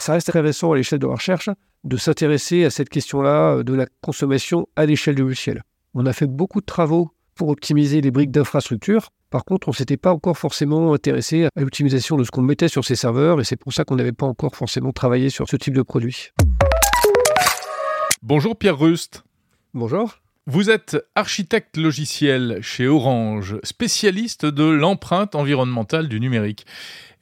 ça reste très récent à l'échelle de la recherche de s'intéresser à cette question-là euh, de la consommation à l'échelle du logiciel. On a fait beaucoup de travaux pour optimiser les briques d'infrastructure. Par contre, on ne s'était pas encore forcément intéressé à l'optimisation de ce qu'on mettait sur ces serveurs et c'est pour ça qu'on n'avait pas encore forcément travaillé sur ce type de produit. Bonjour Pierre Rust. Bonjour. Vous êtes architecte logiciel chez Orange, spécialiste de l'empreinte environnementale du numérique.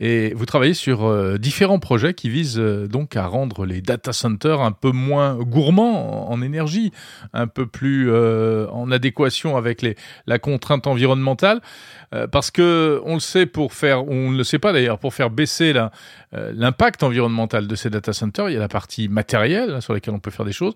Et vous travaillez sur euh, différents projets qui visent euh, donc à rendre les data centers un peu moins gourmands en, énergie, un peu plus euh, en adéquation avec la contrainte environnementale. parce que on le sait pour faire, on ne le sait pas d'ailleurs, pour faire baisser l'impact environnemental de ces data centers, il y a la partie matérielle hein, sur laquelle on peut faire des choses,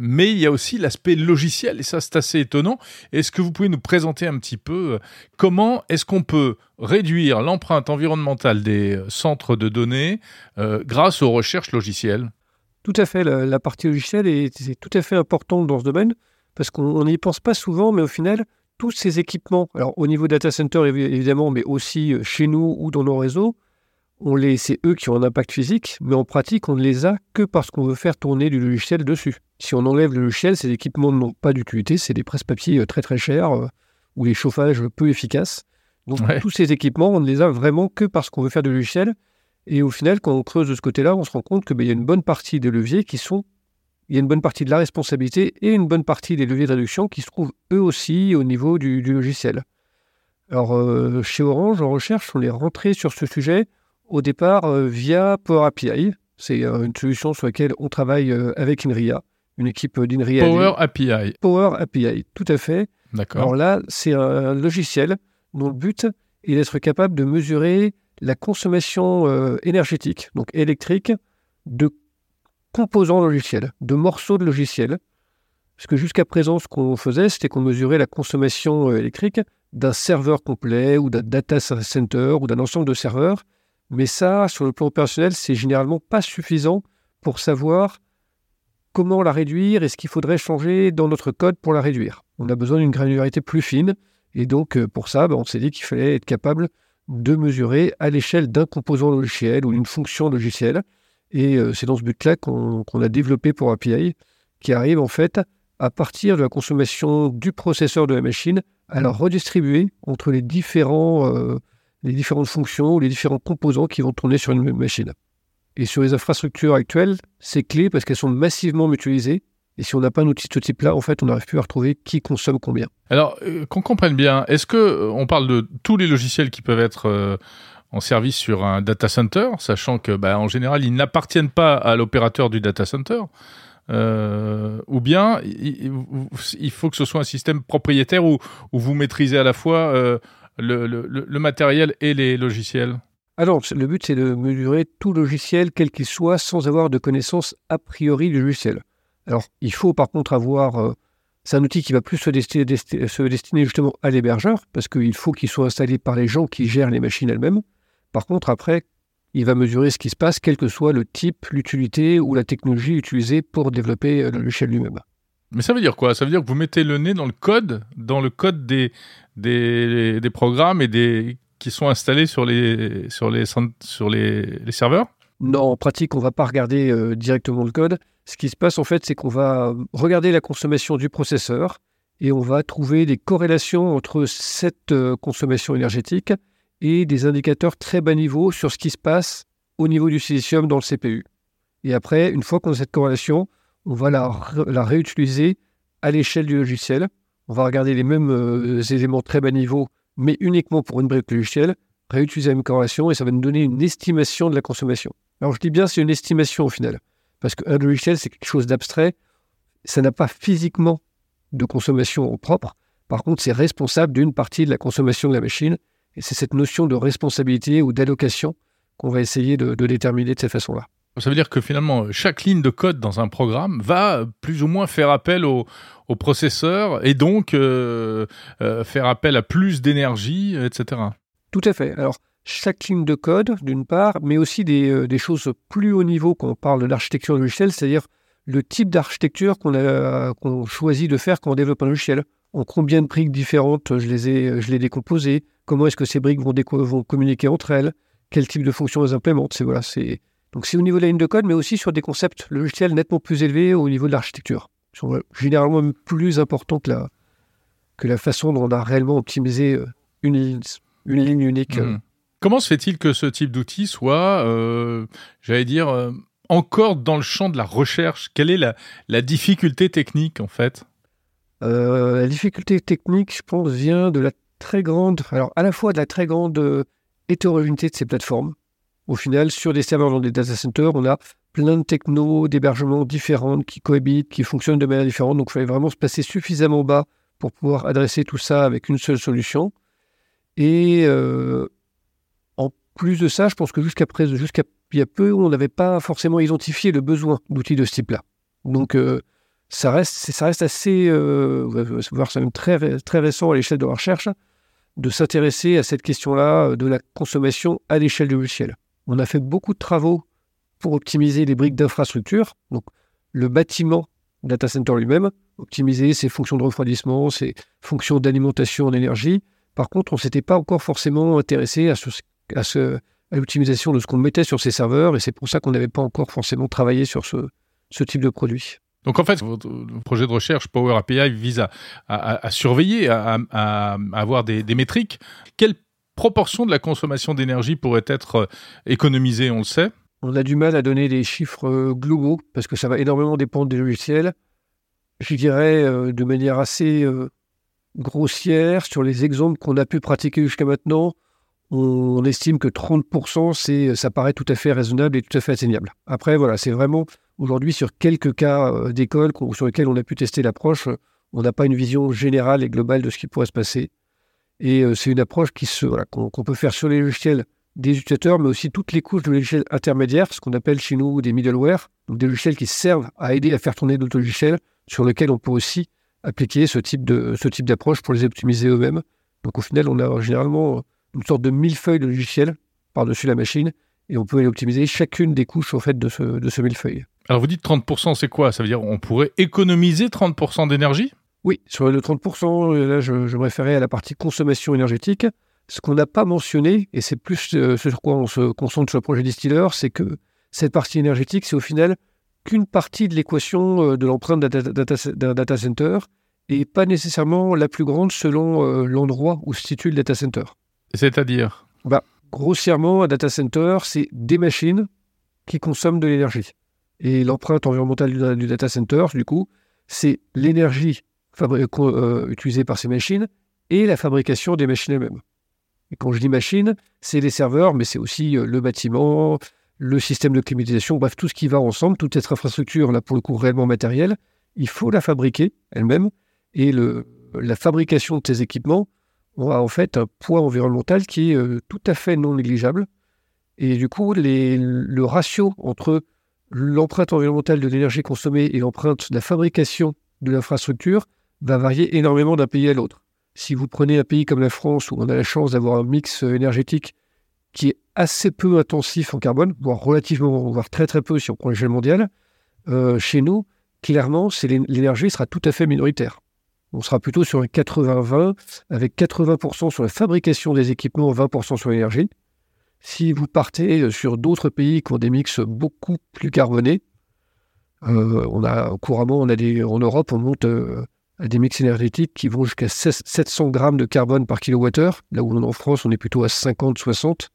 mais il y a aussi l'aspect logiciel et ça c'est assez étonnant. Est-ce que vous pouvez nous présenter un petit peu comment est-ce qu'on peut réduire l'empreinte environnementale des centres de données euh, grâce aux recherches logicielles? Tout à fait. La, partie logicielle est, tout à fait importante dans ce domaine parce qu'on n'y pense pas souvent, mais au final, tous ces équipements, alors au niveau data center évidemment, mais aussi euh, chez nous ou dans nos réseaux, on les, c'est eux qui ont un impact physique, mais en pratique, on ne les a que parce qu'on veut faire tourner du logiciel dessus. Si on enlève le logiciel, ces équipements n'ont pas d'utilité, c'est des presse-papiers euh, très très chers ou les chauffages peu efficaces. Donc tous ces équipements, on ne les a vraiment que parce qu'on veut faire du logiciel. Et au final, quand on creuse de ce côté-là, on se rend compte qu'il ben, y a une bonne partie des leviers qui sont... Il y a une bonne partie de la responsabilité et une bonne partie des leviers de réduction qui se trouvent eux aussi au niveau du, logiciel. Alors, euh, chez Orange, en recherche, on est rentré sur ce sujet au départ euh, via Power API. C'est euh, une solution sur laquelle on travaille avec INRIA, une équipe d'INRIA. Power API. Power API, tout à fait. D'accord. Alors là, c'est un logiciel dont le but est d'être capable de mesurer la consommation euh, énergétique, donc électrique, de composants logiciels, de morceaux de logiciels. Parce que jusqu'à présent, ce qu'on faisait, c'était qu'on mesurait la consommation euh, électrique d'un serveur complet ou d'un data center ou d'un ensemble de serveurs. Mais ça, sur le plan opérationnel, c'est généralement pas suffisant pour savoir comment la réduire et ce qu'il faudrait changer dans notre code pour la réduire. On a besoin d'une granularité plus fine et donc, euh, pour ça, bah, on s'est dit qu'il fallait être capable de mesurer à l'échelle d'un composant logiciel ou d'une fonction logicielle. Et euh, c'est dans ce but-là qu'on a développé pour API, qui arrive en fait à partir de la consommation du processeur de la machine, à la redistribuer entre les, différents, euh, les différentes fonctions ou les différents composants qui vont tourner sur une même machine. Et sur les infrastructures actuelles, c'est clé parce qu'elles sont massivement mutualisées et si on n'a pas un outil de ce type-là, en fait, on n'arrive plus à retrouver qui consomme combien. Alors, euh, qu'on comprenne bien, est-ce que euh, on parle de tous les logiciels qui peuvent être euh, en service sur un data center, sachant que, bah, en général, ils n'appartiennent pas à l'opérateur du data center ou bien il, faut que ce soit un système propriétaire où, où vous maîtrisez à la fois le, le, le, matériel et les logiciels Alors, le but, c'est de mesurer tout logiciel, quel qu'il soit, sans avoir de connaissance a priori du logiciel. Alors, il faut par contre avoir. Euh, c'est un outil qui va plus se destiner, justement à l'hébergeur, parce qu'il faut qu'il soit installé par les gens qui gèrent les machines elles-mêmes. Par contre, après, il va mesurer ce qui se passe, quel que soit le type, l'utilité ou la technologie utilisée pour développer euh, le logiciel lui-même. Mais ça veut dire quoi? Ça veut dire que vous mettez le nez dans le code, dans le code des, des, programmes et des, qui sont installés sur les, sur les, sur les, les serveurs? Non, en pratique, on ne va pas regarder euh, directement le code. Ce qui se passe en fait, c'est qu'on va regarder la consommation du processeur et on va trouver des corrélations entre cette euh, consommation énergétique et des indicateurs très bas niveau sur ce qui se passe au niveau du silicium dans le CPU. Et après, une fois qu'on a cette corrélation, on va la, réutiliser à l'échelle du logiciel. On va regarder les mêmes euh, éléments très bas niveau, mais uniquement pour une brique logicielle, réutiliser la même corrélation et ça va nous donner une estimation de la consommation. Alors je dis bien c'est une estimation au final. Parce qu'un logiciel, c'est quelque chose d'abstrait. Ça n'a pas physiquement de consommation propre. Par contre, c'est responsable d'une partie de la consommation de la machine. Et c'est cette notion de responsabilité ou d'allocation qu'on va essayer de, déterminer de cette façon-là. Ça veut dire que finalement, chaque ligne de code dans un programme va plus ou moins faire appel au, processeur et donc euh, euh, faire appel à plus d'énergie, etc. Tout à fait. Alors, chaque ligne de code, d'une part, mais aussi euh, des, choses plus haut niveau quand on parle de l'architecture logicielle, c'est-à-dire le type d'architecture qu'on choisit de faire quand on développe un logiciel. En combien de briques différentes je les ai, je les décomposées? Comment est-ce que ces briques vont, communiquer entre elles? Quel type de fonction elles implémentent? C'est voilà, Donc c'est au niveau de la ligne de code, mais aussi sur des concepts logiciels nettement plus élevés au niveau de l'architecture. Ils sont généralement plus importants que la, que la façon dont on a réellement optimisé euh, une ligne, une ligne unique. Mmh. Comment se fait-il que ce type d'outil soit, euh, j'allais dire, euh, encore dans le champ de la recherche? Quelle est la, la difficulté technique en fait? Euh, La difficulté technique, je pense, vient de la très grande, alors à la fois de la très grande euh, hétérogénéité de ces plateformes. Au final, sur des serveurs dans des data centers, on a plein de technos d'hébergement différentes qui cohabitent, qui fonctionnent de manière différente. Donc, il fallait vraiment se placer suffisamment bas pour pouvoir adresser tout ça avec une seule solution. Et euh, en plus de ça, je pense que jusqu'à présent, jusqu'à il y a peu, on n'avait pas forcément identifié le besoin d'outils de ce type-là. Donc, euh, ça, reste, ça reste assez, euh, voir, c'est même très, très récent à l'échelle de la recherche, de s'intéresser à cette question-là de la consommation à l'échelle du logiciel. On a fait beaucoup de travaux pour optimiser les briques d'infrastructure, donc le bâtiment data center lui-même, optimiser ses fonctions de refroidissement, ses fonctions d'alimentation en énergie. Par contre, on ne s'était pas encore forcément intéressé à, ce, à, ce, à l'optimisation de ce qu'on mettait sur ces serveurs, et c'est pour ça qu'on n'avait pas encore forcément travaillé sur ce, ce type de produit. Donc en fait, votre projet de recherche Power API vise à, surveiller, à, à, avoir des, des métriques. Quelle proportion de la consommation d'énergie pourrait être économisée, on le sait On a du mal à donner des chiffres globaux parce que ça va énormément dépendre des logiciels. Je dirais euh, de manière assez euh, grossière sur les exemples qu'on a pu pratiquer jusqu'à maintenant, on estime que 30%, c'est, ça paraît tout à fait raisonnable et tout à fait atteignable. Après, voilà, c'est vraiment aujourd'hui sur quelques cas euh, d'école sur lesquels on a pu tester l'approche, on n'a pas une vision générale et globale de ce qui pourrait se passer. Et euh, c'est une approche qui se, voilà, qu'on, peut faire sur les logiciels des utilisateurs, mais aussi toutes les couches de logiciels intermédiaires, ce qu'on appelle chez nous des middleware, donc des logiciels qui servent à aider à faire tourner d'autres logiciels, sur lesquels on peut aussi appliquer ce type, de, ce type d'approche pour les optimiser eux-mêmes. Donc au final, on a généralement une sorte de millefeuille de logiciel par-dessus la machine et on peut aller optimiser chacune des couches au fait de ce, de ce millefeuille. Alors vous dites 30%, c'est quoi? Ça veut dire on pourrait économiser 30% d'énergie? Oui, sur le 30%, là je, je me référais à la partie consommation énergétique. Ce qu'on n'a pas mentionné, et c'est plus euh, ce sur quoi on se concentre sur le projet Distiller, c'est que cette partie énergétique, c'est au final qu'une partie de l'équation euh, de l'empreinte d'un data, data, data, center et pas nécessairement la plus grande selon euh, l'endroit où se situe le data center. C'est-à-dire? Bah, Grossièrement, un data center, c'est des machines qui consomment de l'énergie. Et l'empreinte environnementale du, du, data center, du coup, c'est l'énergie euh, utilisée par ces machines et la fabrication des machines elles-mêmes. Et quand je dis machine, c'est les serveurs, mais c'est aussi euh, le bâtiment, le système de climatisation, bref, tout ce qui va ensemble, toute cette infrastructure, là, pour le coup, réellement matérielle, il faut la fabriquer elle-même. Et la fabrication de ces équipements, a en fait un poids environnemental qui est euh, tout à fait non négligeable. Et du coup, le ratio entre l'empreinte environnementale de l'énergie consommée et l'empreinte de la fabrication de l'infrastructure va varier énormément d'un pays à l'autre. Si vous prenez un pays comme la France, où on a la chance d'avoir un mix énergétique qui est assez peu intensif en carbone, voire relativement, voire très très peu si on prend l'échelle mondiale, euh, chez nous, clairement, l'énergie sera tout à fait minoritaire. On sera plutôt sur un 80-20, avec 80% sur la fabrication des équipements, 20% sur l'énergie. Si vous partez sur d'autres pays qui ont des mix beaucoup plus carbonés, euh, on a couramment, on a des, en Europe, on monte euh, des mix énergétiques qui vont jusqu'à 700 grammes de carbone par kilowattheure, là où en France, on est plutôt à 50-60,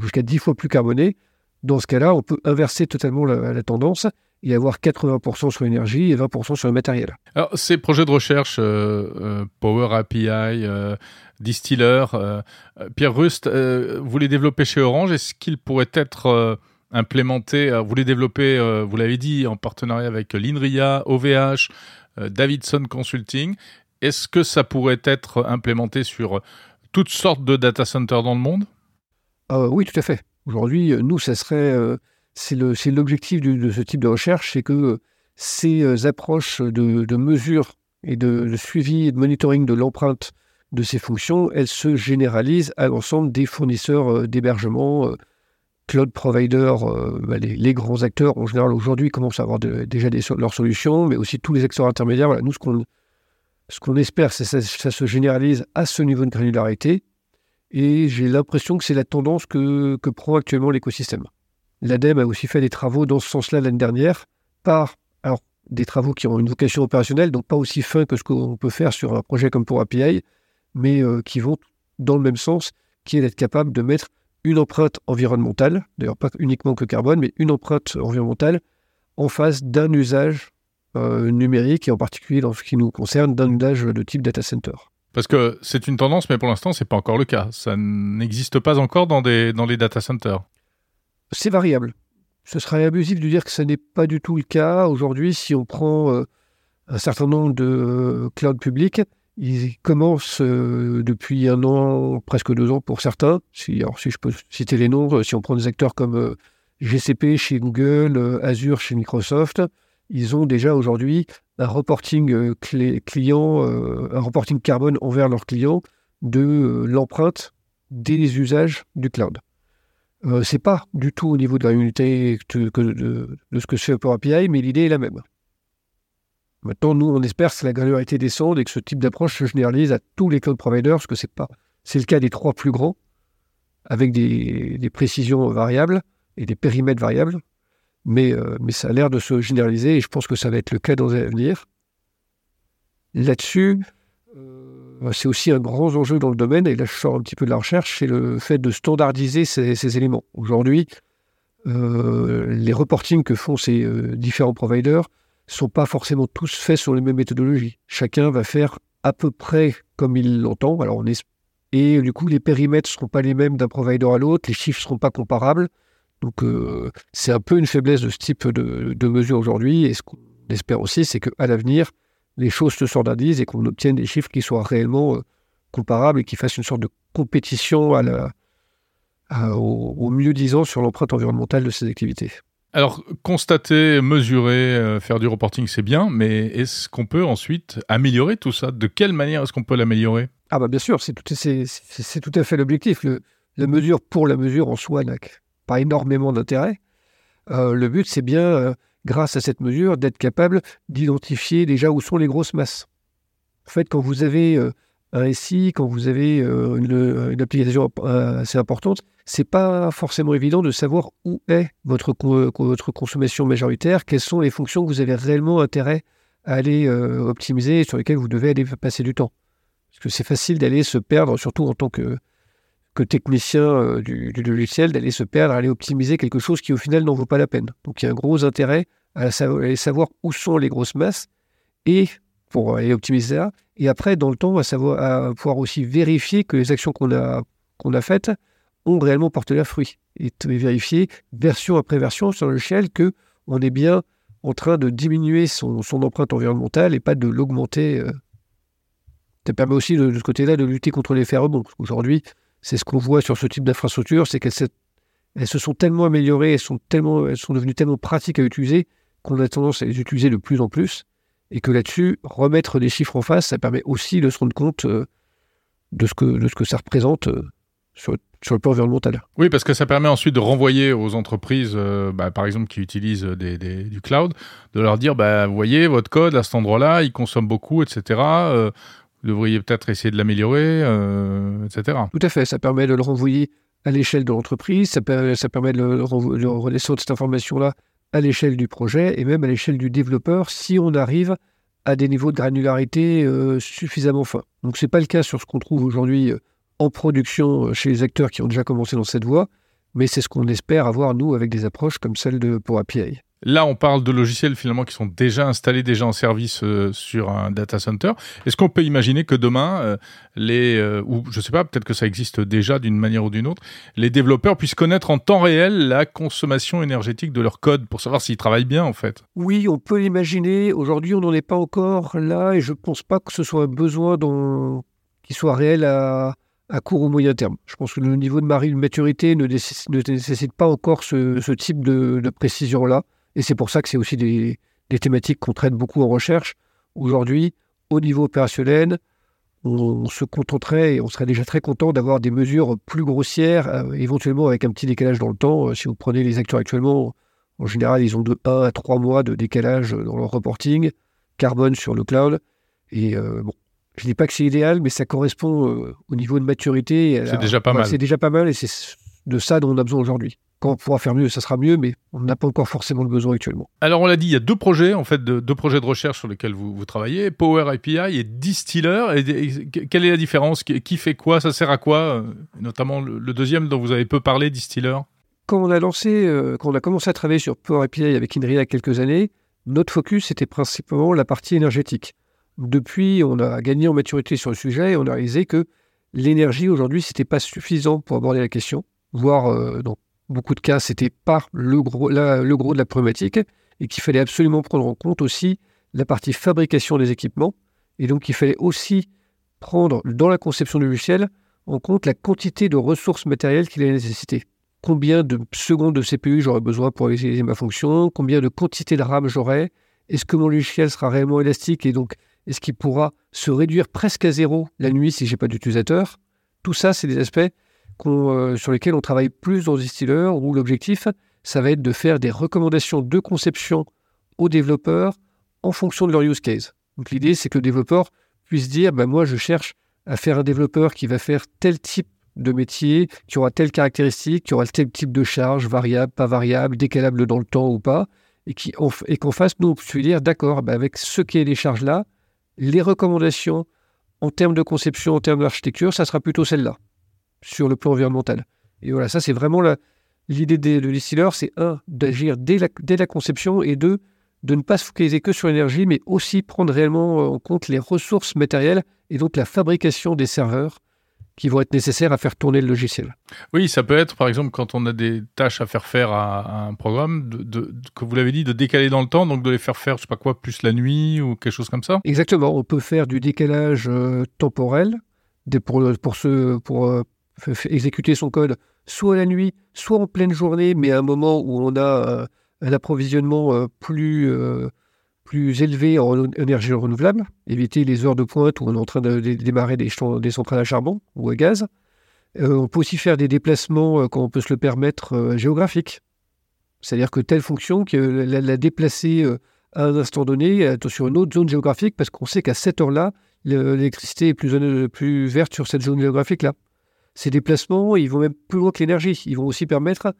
jusqu'à 10 fois plus carboné. Dans ce cas-là, on peut inverser totalement la, tendance et avoir 80% sur l'énergie et 20% sur le matériel. Alors, ces projets de recherche, euh, euh, Power API, euh, Distiller, Pierre Rust, vous les développez chez Orange. Est-ce qu'ils pourraient être implémentés Vous les développez, vous l'avez dit, en partenariat avec l'INRIA, OVH, Davidson Consulting. Est-ce que ça pourrait être implémenté sur toutes sortes de data centers dans le monde? Oui, tout à fait. Aujourd'hui, nous, ça serait c'est l'objectif de ce type de recherche, c'est que ces approches de, mesure et de, suivi et de monitoring de l'empreinte de ces fonctions, elles se généralisent à l'ensemble des fournisseurs d'hébergement, cloud providers, bah les, grands acteurs en général aujourd'hui commencent à avoir déjà leurs solutions, mais aussi tous les acteurs intermédiaires. Nous, ce qu'on ce espère, c'est que ça, ça, se généralise à ce niveau de granularité, et j'ai l'impression que c'est la tendance que, que prend actuellement l'écosystème. L'ADEME a aussi fait des travaux dans ce sens-là l'année dernière, par alors, des travaux qui ont une vocation opérationnelle, donc pas aussi fin que ce qu'on peut faire sur un projet comme pour API, mais euh, qui vont dans le même sens, qui est d'être capable de mettre une empreinte environnementale, d'ailleurs pas uniquement que carbone, mais une empreinte environnementale en face d'un usage euh, numérique et en particulier dans ce qui nous concerne d'un usage de type data center. Parce que c'est une tendance, mais pour l'instant, c'est pas encore le cas. Ça n'existe pas encore dans, des, dans les data centers. C'est variable. Ce serait abusif de dire que ce n'est pas du tout le cas. Aujourd'hui, si on prend euh, un certain nombre de euh, clouds publics, ils commencent euh, depuis un an, presque deux ans pour certains. Si, alors, si je peux citer les noms, si on prend des acteurs comme GCP chez Google, Azure chez Microsoft, ils ont déjà aujourd'hui un reporting client, un reporting carbone envers leurs clients de l'empreinte des usages du cloud. Euh, c'est pas du tout au niveau de la unité de, ce que fait Power API, mais l'idée est la même. Maintenant, nous, on espère que la granularité descende et que ce type d'approche se généralise à tous les cloud providers, parce que c'est pas, c'est le cas des trois plus grands, avec des, précisions variables et des périmètres variables, mais, euh, mais ça a l'air de se généraliser et je pense que ça va être le cas dans l'avenir. Là-dessus, euh, c'est aussi un grand enjeu dans le domaine, et là je sors un petit peu de la recherche, c'est le fait de standardiser ces, éléments. Aujourd'hui, euh, les reportings que font ces différents providers sont pas forcément tous faits sur les mêmes méthodologies. Chacun va faire à peu près comme il l'entend. Alors on est... Et du coup, les périmètres ne seront pas les mêmes d'un provider à l'autre, les chiffres ne seront pas comparables. Donc c'est un peu une faiblesse de ce type de, mesure aujourd'hui. Et ce qu'on espère aussi, c'est qu'à l'avenir, les choses se standardisent et qu'on obtienne des chiffres qui soient réellement euh, comparables et qui fassent une sorte de compétition au, mieux disant sur l'empreinte environnementale de ces activités. Alors, constater, mesurer, euh, faire du reporting, c'est bien, mais est-ce qu'on peut ensuite améliorer tout ça? De quelle manière est-ce qu'on peut l'améliorer? Ah bah bien sûr, c'est tout, à fait l'objectif. la mesure pour la mesure en soi n'a pas énormément d'intérêt. Euh, le but, c'est bien grâce à cette mesure, d'être capable d'identifier déjà où sont les grosses masses. En fait, quand vous avez euh, un SI, quand vous avez euh, une, application euh, assez importante, c'est pas forcément évident de savoir où est votre, consommation majoritaire, quelles sont les fonctions que vous avez réellement intérêt à aller optimiser et sur lesquelles vous devez aller passer du temps. Parce que c'est facile d'aller se perdre, surtout en tant que, technicien euh, du, logiciel d'aller se perdre, aller optimiser quelque chose qui au final n'en vaut pas la peine. Donc il y a un gros intérêt à, savoir où sont les grosses masses et pour aller optimiser ça. Et après, dans le temps, à, savoir, à pouvoir aussi vérifier que les actions qu'on a, a faites ont réellement porté leurs fruits. Et vérifier version après version sur le logiciel que on est bien en train de diminuer son, empreinte environnementale et pas de l'augmenter. Euh. Ça permet aussi de, de ce côté-là de lutter contre l'effet rebond. Aujourd'hui, c'est ce qu'on voit sur ce type d'infrastructure, c'est qu'elles se sont tellement améliorées, elles sont, tellement, elles sont devenues tellement pratiques à utiliser qu'on a tendance à les utiliser de plus en plus. Et que là-dessus, remettre des chiffres en face, ça permet aussi de se rendre compte euh, de, ce que, de ce que ça représente euh, sur, sur, le plan environnemental. Oui, parce que ça permet ensuite de renvoyer aux entreprises, euh, bah, par exemple, qui utilisent des, du cloud, de leur dire, bah, vous voyez, votre code à cet endroit-là, il consomme beaucoup, etc vous devriez peut-être essayer de l'améliorer, euh, etc. Tout à fait, ça permet de le renvoyer à l'échelle de l'entreprise, ça, ça, permet de, le redescendre cette information-là à l'échelle du projet et même à l'échelle du développeur si on arrive à des niveaux de granularité euh, suffisamment fins. Donc ce n'est pas le cas sur ce qu'on trouve aujourd'hui euh, en production chez les acteurs qui ont déjà commencé dans cette voie, mais c'est ce qu'on espère avoir, nous, avec des approches comme celle de pour API. Là, on parle de logiciels finalement qui sont déjà installés, déjà en service euh, sur un data center. Est-ce qu'on peut imaginer que demain, euh, les, euh, ou je sais pas, peut-être que ça existe déjà d'une manière ou d'une autre, les développeurs puissent connaître en temps réel la consommation énergétique de leur code pour savoir s'ils travaillent bien en fait? Oui, on peut l'imaginer. Aujourd'hui, on n'en est pas encore là et je ne pense pas que ce soit un besoin qui soit réel à, court ou moyen terme. Je pense que le niveau de maturité ne nécessite, pas encore ce, type de précision-là. Et c'est pour ça que c'est aussi des, thématiques qu'on traite beaucoup en recherche. Aujourd'hui, au niveau opérationnel, on, se contenterait et on serait déjà très content d'avoir des mesures plus grossières, euh, éventuellement avec un petit décalage dans le temps. Euh, si vous prenez les acteurs actuellement, en général, ils ont de 1 à 3 mois de décalage dans leur reporting, carbone sur le cloud. Et euh, bon, je ne dis pas que c'est idéal, mais ça correspond au niveau de maturité. C'est déjà pas mal. C'est déjà pas mal et c'est de ça dont on a besoin aujourd'hui. Quand on pourra faire mieux, ça sera mieux, mais on n'a pas encore forcément le besoin actuellement. Alors on l'a dit, il y a deux projets en fait, de, deux projets de recherche sur lesquels vous, vous travaillez, Power API et Distiller. Et, quelle est la différence? Qui, fait quoi? Ça sert à quoi? Euh, Notamment le, deuxième dont vous avez peu parlé, Distiller. Quand on a lancé, euh, quand on a commencé à travailler sur Power API avec Inria il y a quelques années, notre focus était principalement la partie énergétique. Depuis, on a gagné en maturité sur le sujet et on a réalisé que l'énergie aujourd'hui, c'était pas suffisant pour aborder la question, voire euh, dans beaucoup de cas, c'était pas le gros, de la problématique et qu'il fallait absolument prendre en compte aussi la partie fabrication des équipements. Et donc il fallait aussi prendre dans la conception du logiciel en compte la quantité de ressources matérielles qu'il allait nécessiter. Combien de secondes de CPU j'aurais besoin pour réaliser ma fonction? Combien de quantité de RAM j'aurai? Est-ce que mon logiciel sera réellement élastique et donc est-ce qu'il pourra se réduire presque à zéro la nuit si j'ai pas d'utilisateur? Tout ça, c'est des aspects euh, sur lesquels on travaille plus dans Distiller, où l'objectif, ça va être de faire des recommandations de conception aux développeurs en fonction de leur use case. Donc l'idée, c'est que le développeur puisse dire, bah, moi, je cherche à faire un développeur qui va faire tel type de métier, qui aura telle caractéristique, qui aura tel type de charge, variable, pas variable, décalable dans le temps ou pas, et qu'on et fasse, nous, on dire, d'accord, bah, avec ce qui est les charges-là, les recommandations en termes de conception, en termes d'architecture, ça sera plutôt celle-là, sur le plan environnemental. Et voilà, ça c'est vraiment l'idée de distiller, c'est un, d'agir dès la, dès la conception, et deux, de ne pas se focaliser que sur l'énergie, mais aussi prendre réellement en compte les ressources matérielles et donc la fabrication des serveurs qui vont être nécessaires à faire tourner le logiciel. Oui, ça peut être, par exemple, quand on a des tâches à faire faire à, un programme, de, que vous l'avez dit, de décaler dans le temps, donc de les faire faire, je sais pas quoi, plus la nuit ou quelque chose comme ça Exactement, on peut faire du décalage euh, temporel pour, pour, ce, pour euh, exécuter son code soit la nuit, soit en pleine journée, mais à un moment où on a euh, un approvisionnement plus plus élevé en énergie renouvelable, éviter les heures de pointe où on est en train de, démarrer des, centrales à charbon ou à gaz. Euh, on peut aussi faire des déplacements, euh, quand on peut se le permettre, euh, géographiques. C'est-à-dire que telle fonction, que la, déplacer à un instant donné sur une autre zone géographique, parce qu'on sait qu'à cette heure-là, l'électricité est plus, plus verte sur cette zone géographique-là. Ces déplacements, ils vont même plus loin que l'énergie. Ils vont aussi permettre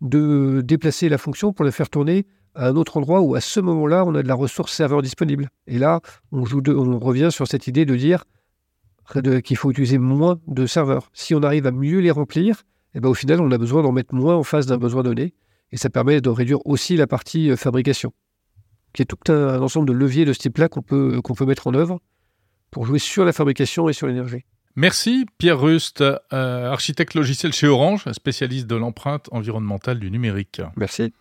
de déplacer la fonction pour la faire tourner à un autre endroit où à ce moment-là, on a de la ressource serveur disponible. Et là, on, revient sur cette idée de dire qu'il faut utiliser moins de serveurs. Si on arrive à mieux les remplir, eh ben, au final, on a besoin d'en mettre moins en face d'un besoin donné. Et ça permet de réduire aussi la partie euh, fabrication, qui est tout un, ensemble de leviers de ce type-là qu'on peut mettre en œuvre pour jouer sur la fabrication et sur l'énergie. Merci Pierre Rust, euh, architecte logiciel chez Orange, spécialiste de l'empreinte environnementale du numérique. Merci.